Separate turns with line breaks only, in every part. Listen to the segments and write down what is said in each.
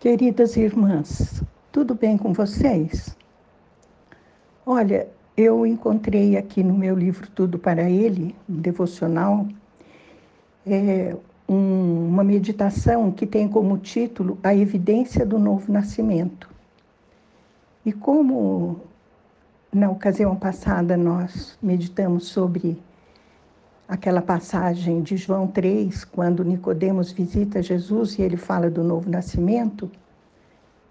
Queridas irmãs, tudo bem com vocês? Olha, eu encontrei aqui no meu livro Tudo para Ele, um devocional, é, um, uma meditação que tem como título A Evidência do Novo Nascimento. E como na ocasião passada nós meditamos sobre aquela passagem de João 3, quando Nicodemos visita Jesus e ele fala do novo nascimento,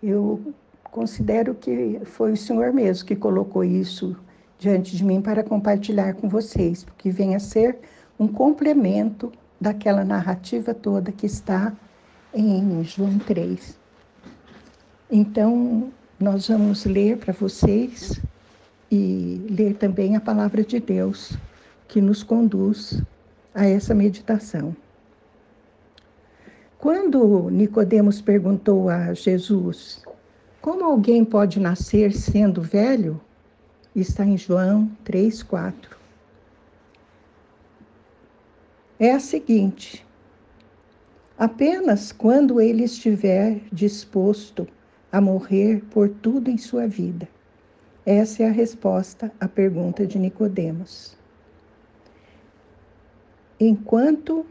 eu considero que foi o Senhor mesmo que colocou isso diante de mim para compartilhar com vocês, porque vem a ser um complemento daquela narrativa toda que está em João 3. Então, nós vamos ler para vocês e ler também a palavra de Deus que nos conduz a essa meditação. Quando Nicodemos perguntou a Jesus: "Como alguém pode nascer sendo velho?", está em João 3:4. É a seguinte: apenas quando ele estiver disposto a morrer por tudo em sua vida. Essa é a resposta à pergunta de Nicodemos enquanto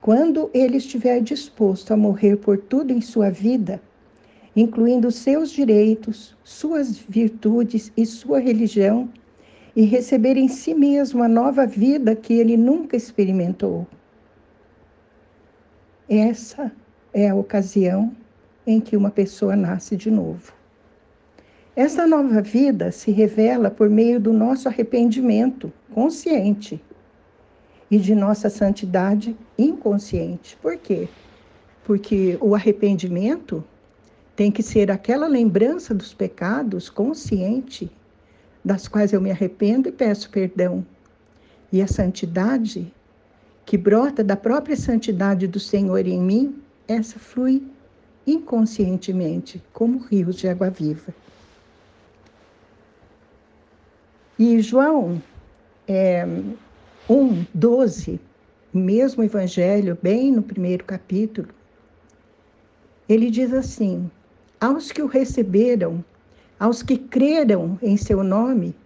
quando ele estiver disposto a morrer por tudo em sua vida, incluindo seus direitos, suas virtudes e sua religião, e receber em si mesmo a nova vida que ele nunca experimentou. Essa é a ocasião em que uma pessoa nasce de novo. Essa nova vida se revela por meio do nosso arrependimento consciente e de nossa santidade inconsciente. Por quê? Porque o arrependimento tem que ser aquela lembrança dos pecados consciente, das quais eu me arrependo e peço perdão. E a santidade, que brota da própria santidade do Senhor em mim, essa flui inconscientemente, como rios de água viva. E João é, 1, 12, mesmo Evangelho, bem no primeiro capítulo, ele diz assim: Aos que o receberam, aos que creram em seu nome,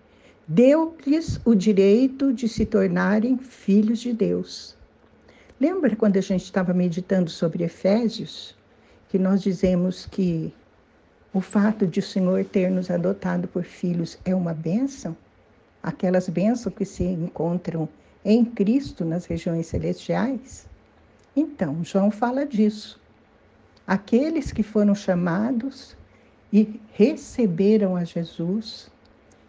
deu-lhes o direito de se tornarem filhos de Deus. Lembra quando a gente estava meditando sobre Efésios, que nós dizemos que o fato de o Senhor ter nos adotado por filhos é uma bênção? Aquelas bênçãos que se encontram em Cristo nas regiões celestiais? Então, João fala disso. Aqueles que foram chamados e receberam a Jesus,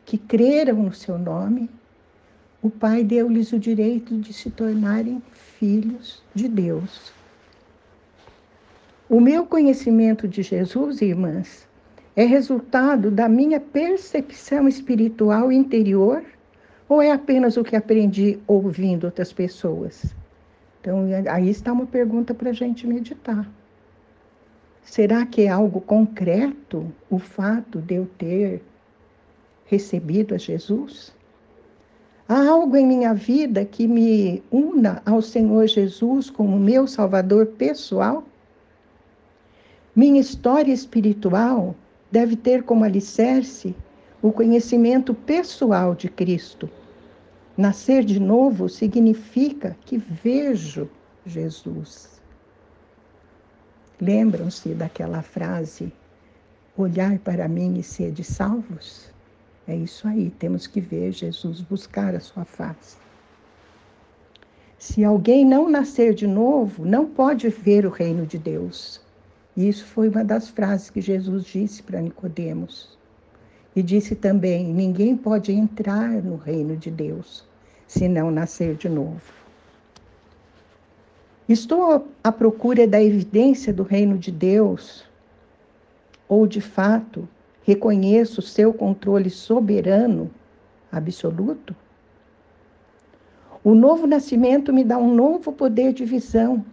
que creram no seu nome, o Pai deu-lhes o direito de se tornarem filhos de Deus. O meu conhecimento de Jesus, irmãs, é resultado da minha percepção espiritual interior ou é apenas o que aprendi ouvindo outras pessoas? Então, aí está uma pergunta para a gente meditar. Será que é algo concreto o fato de eu ter recebido a Jesus? Há algo em minha vida que me una ao Senhor Jesus como meu Salvador pessoal? Minha história espiritual deve ter como alicerce o conhecimento pessoal de Cristo. Nascer de novo significa que vejo Jesus. Lembram-se daquela frase: olhar para mim e ser de salvos? É isso aí, temos que ver Jesus, buscar a sua face. Se alguém não nascer de novo, não pode ver o reino de Deus. Isso foi uma das frases que Jesus disse para Nicodemos. E disse também: ninguém pode entrar no reino de Deus se não nascer de novo. Estou à procura da evidência do reino de Deus, ou de fato reconheço seu controle soberano, absoluto? O novo nascimento me dá um novo poder de visão,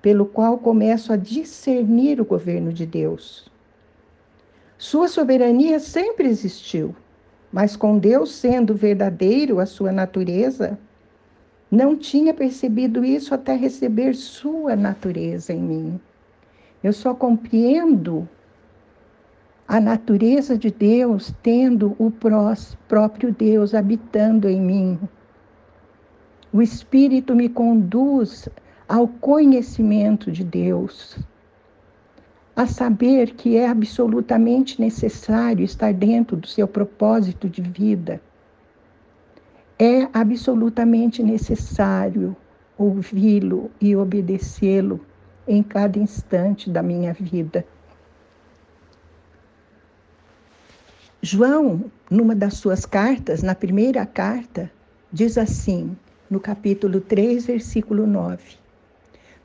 pelo qual começo a discernir o governo de Deus. Sua soberania sempre existiu, mas com Deus sendo verdadeiro a sua natureza, não tinha percebido isso até receber sua natureza em mim. Eu só compreendo a natureza de Deus tendo o próprio Deus habitando em mim. O Espírito me conduz ao conhecimento de Deus, a saber que é absolutamente necessário estar dentro do seu propósito de vida. É absolutamente necessário ouvi-lo e obedecê-lo em cada instante da minha vida. João, numa das suas cartas, na primeira carta, diz assim, no capítulo 3, versículo 9: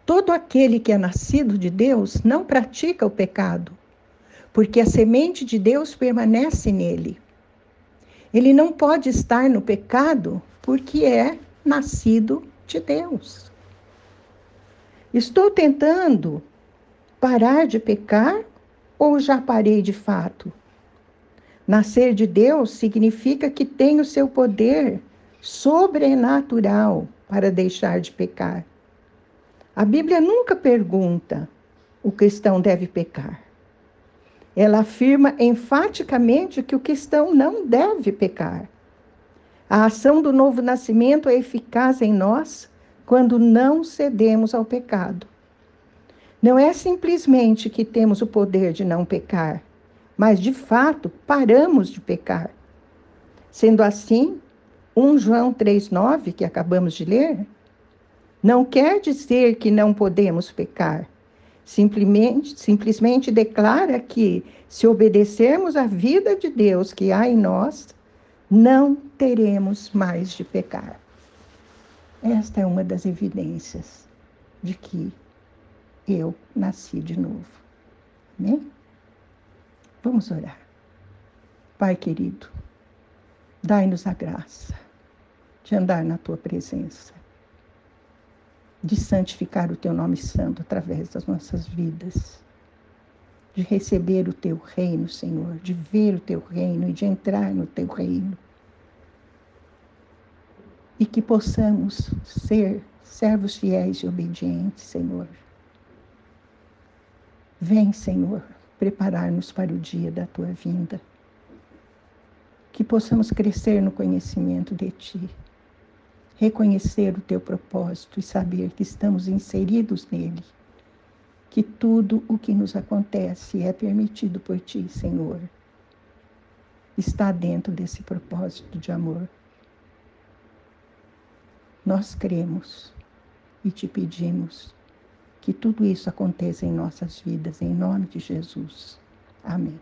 Todo aquele que é nascido de Deus não pratica o pecado, porque a semente de Deus permanece nele. Ele não pode estar no pecado porque é nascido de Deus. Estou tentando parar de pecar ou já parei de fato? Nascer de Deus significa que tenho seu poder sobrenatural para deixar de pecar. A Bíblia nunca pergunta o cristão deve pecar. Ela afirma enfaticamente que o cristão não deve pecar. A ação do novo nascimento é eficaz em nós quando não cedemos ao pecado. Não é simplesmente que temos o poder de não pecar, mas de fato paramos de pecar. Sendo assim, 1 João 3,9, que acabamos de ler, não quer dizer que não podemos pecar. Simplesmente, simplesmente declara que, se obedecermos à vida de Deus que há em nós, não teremos mais de pecar. Esta é uma das evidências de que eu nasci de novo. Amém? Vamos orar. Pai querido, dai-nos a graça de andar na tua presença de santificar o teu nome santo através das nossas vidas, de receber o teu reino, Senhor, de ver o teu reino e de entrar no teu reino. E que possamos ser servos fiéis e obedientes, Senhor. Vem, Senhor, preparar-nos para o dia da tua vinda. Que possamos crescer no conhecimento de Ti reconhecer o teu propósito e saber que estamos inseridos nele, que tudo o que nos acontece é permitido por ti, Senhor, está dentro desse propósito de amor. Nós cremos e te pedimos que tudo isso aconteça em nossas vidas, em nome de Jesus. Amém.